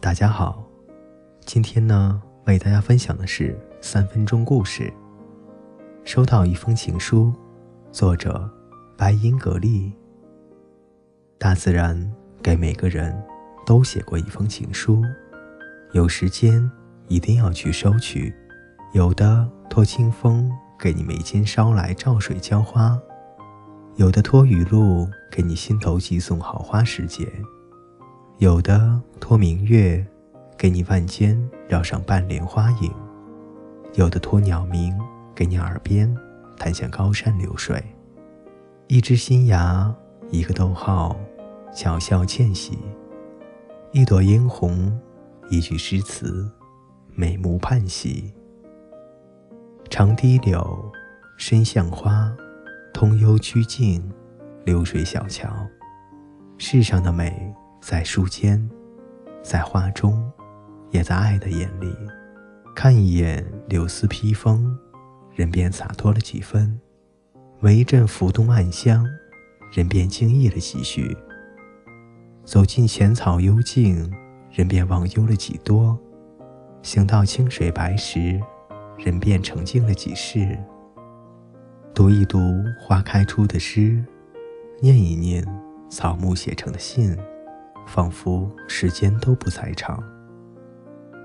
大家好。今天呢，为大家分享的是三分钟故事。收到一封情书，作者白银格丽。大自然给每个人都写过一封情书，有时间一定要去收取。有的托清风给你眉间捎来照水浇花，有的托雨露给你心头寄送好花时节。有的托明月，给你腕间绕上半帘花影；有的托鸟鸣，给你耳边弹响高山流水。一枝新芽，一个逗号，巧笑倩兮；一朵嫣红，一句诗词，美目盼兮。长堤柳，深巷花，通幽曲径，流水小桥。世上的美。在书间，在画中，也在爱的眼里。看一眼柳丝披风，人便洒脱了几分；闻一阵浮动暗香，人便惊异了几许。走进浅草幽径，人便忘忧了几多；行到清水白石，人便澄净了几世。读一读花开出的诗，念一念草木写成的信。仿佛时间都不在场。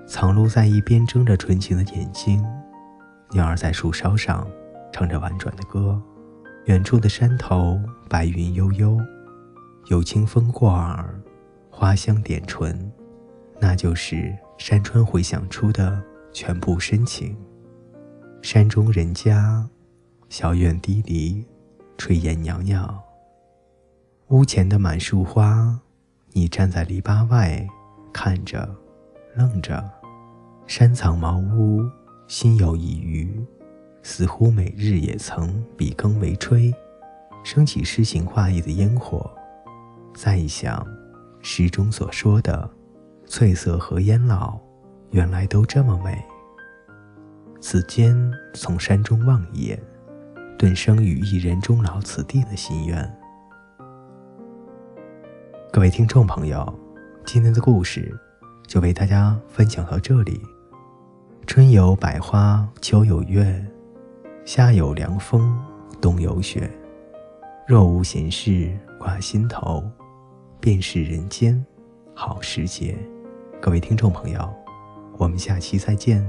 藏露在一边睁着纯情的眼睛，鸟儿在树梢上唱着婉转的歌。远处的山头，白云悠悠，有清风过耳，花香点唇，那就是山川回响出的全部深情。山中人家，小院低篱，炊烟袅袅，屋前的满树花。你站在篱笆外，看着，愣着。山藏茅屋，心有一隅，似乎每日也曾笔耕为炊，升起诗情画意的烟火。再一想，诗中所说的翠色和烟老，原来都这么美。此间从山中望一眼，顿生与一人终老此地的心愿。各位听众朋友，今天的故事就为大家分享到这里。春有百花，秋有月，夏有凉风，冬有雪。若无闲事挂心头，便是人间好时节。各位听众朋友，我们下期再见。